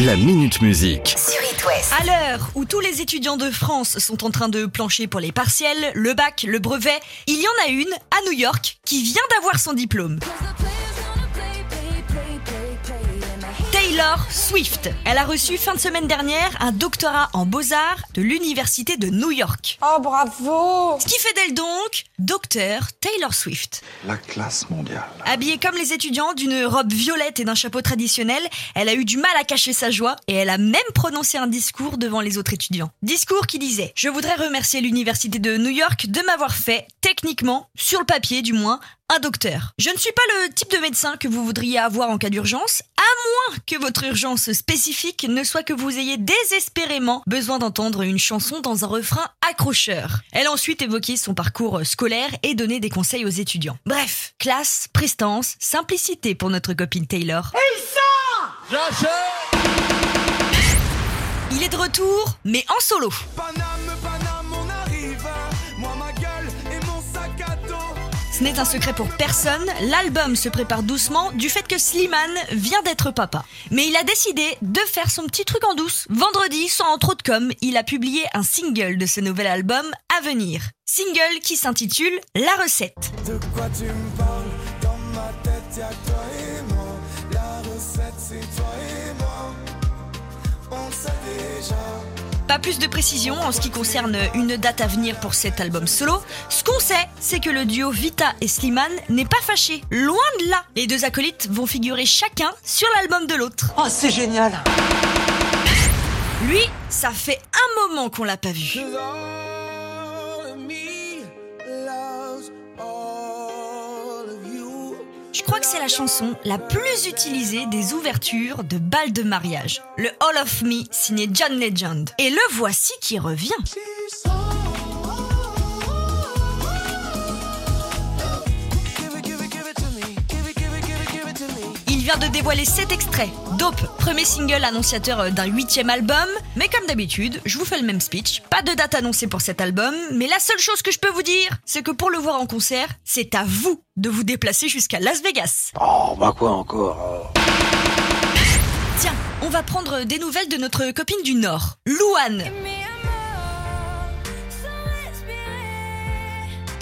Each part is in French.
La Minute Musique. sur It West. À l'heure où tous les étudiants de France sont en train de plancher pour les partiels, le bac, le brevet, il y en a une à New York qui vient d'avoir son diplôme. Taylor Swift. Elle a reçu fin de semaine dernière un doctorat en beaux-arts de l'université de New York. Oh bravo Ce qui fait d'elle donc docteur Taylor Swift. La classe mondiale. Habillée comme les étudiants d'une robe violette et d'un chapeau traditionnel, elle a eu du mal à cacher sa joie et elle a même prononcé un discours devant les autres étudiants. Discours qui disait « Je voudrais remercier l'université de New York de m'avoir fait, techniquement, sur le papier du moins, un docteur. Je ne suis pas le type de médecin que vous voudriez avoir en cas d'urgence, moins que votre urgence spécifique ne soit que vous ayez désespérément besoin d'entendre une chanson dans un refrain accrocheur. Elle a ensuite évoqué son parcours scolaire et donné des conseils aux étudiants. Bref, classe, prestance, simplicité pour notre copine Taylor. Il est de retour, mais en solo. Ce n'est un secret pour personne, l'album se prépare doucement du fait que Slimane vient d'être papa. Mais il a décidé de faire son petit truc en douce. Vendredi, sans trop de com, il a publié un single de ce nouvel album à venir. Single qui s'intitule La recette. De quoi tu me parles? Dans ma tête, toi et moi. La recette, c'est toi et moi. On sait déjà. Pas plus de précision en ce qui concerne une date à venir pour cet album solo. Ce qu'on sait, c'est que le duo Vita et Slimane n'est pas fâché. Loin de là. Les deux acolytes vont figurer chacun sur l'album de l'autre. Oh, c'est génial Lui, ça fait un moment qu'on l'a pas vu. Crois que c'est la chanson la plus utilisée des ouvertures de bal de mariage. Le All of Me signé John Legend. Et le voici qui revient. Vient de dévoiler 7 extraits. Dope, premier single annonciateur euh, d'un huitième album. Mais comme d'habitude, je vous fais le même speech. Pas de date annoncée pour cet album. Mais la seule chose que je peux vous dire, c'est que pour le voir en concert, c'est à vous de vous déplacer jusqu'à Las Vegas. Oh, bah quoi encore Tiens, on va prendre des nouvelles de notre copine du Nord, Louane.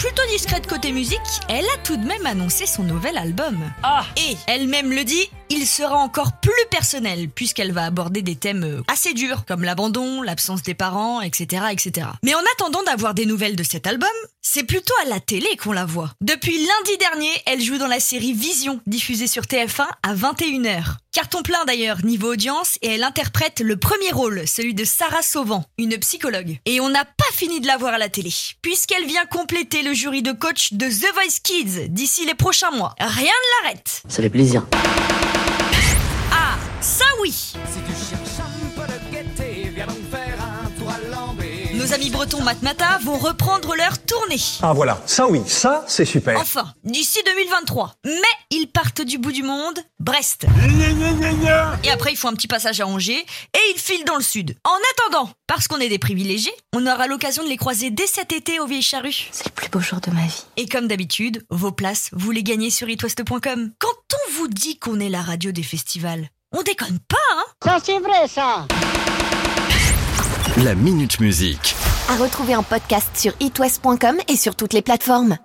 Plutôt discrète côté musique, elle a tout de même annoncé son nouvel album. Ah Et elle-même le dit, il sera encore plus personnel puisqu'elle va aborder des thèmes euh, assez durs comme l'abandon, l'absence des parents, etc., etc. Mais en attendant d'avoir des nouvelles de cet album, c'est plutôt à la télé qu'on la voit. Depuis lundi dernier, elle joue dans la série Vision, diffusée sur TF1 à 21h. Carton plein d'ailleurs niveau audience et elle interprète le premier rôle, celui de Sarah Sauvant, une psychologue. Et on n'a pas fini de la voir à la télé, puisqu'elle vient compléter le jury de coach de The Voice Kids d'ici les prochains mois. Rien ne l'arrête. Ça fait plaisir. Ah, ça oui Si tu cherches Nos amis bretons Matmata vont reprendre leur tournée. Ah voilà, ça oui, ça c'est super. Enfin, d'ici 2023. Mais ils partent du bout du monde, Brest. Et après, ils font un petit passage à Angers et ils filent dans le sud. En attendant, parce qu'on est des privilégiés, on aura l'occasion de les croiser dès cet été au Vieilles Charrues. C'est le plus beau jour de ma vie. Et comme d'habitude, vos places, vous les gagnez sur itwest.com. Quand on vous dit qu'on est la radio des festivals, on déconne pas, hein? La Minute Musique. À retrouver en podcast sur itwest.com et sur toutes les plateformes.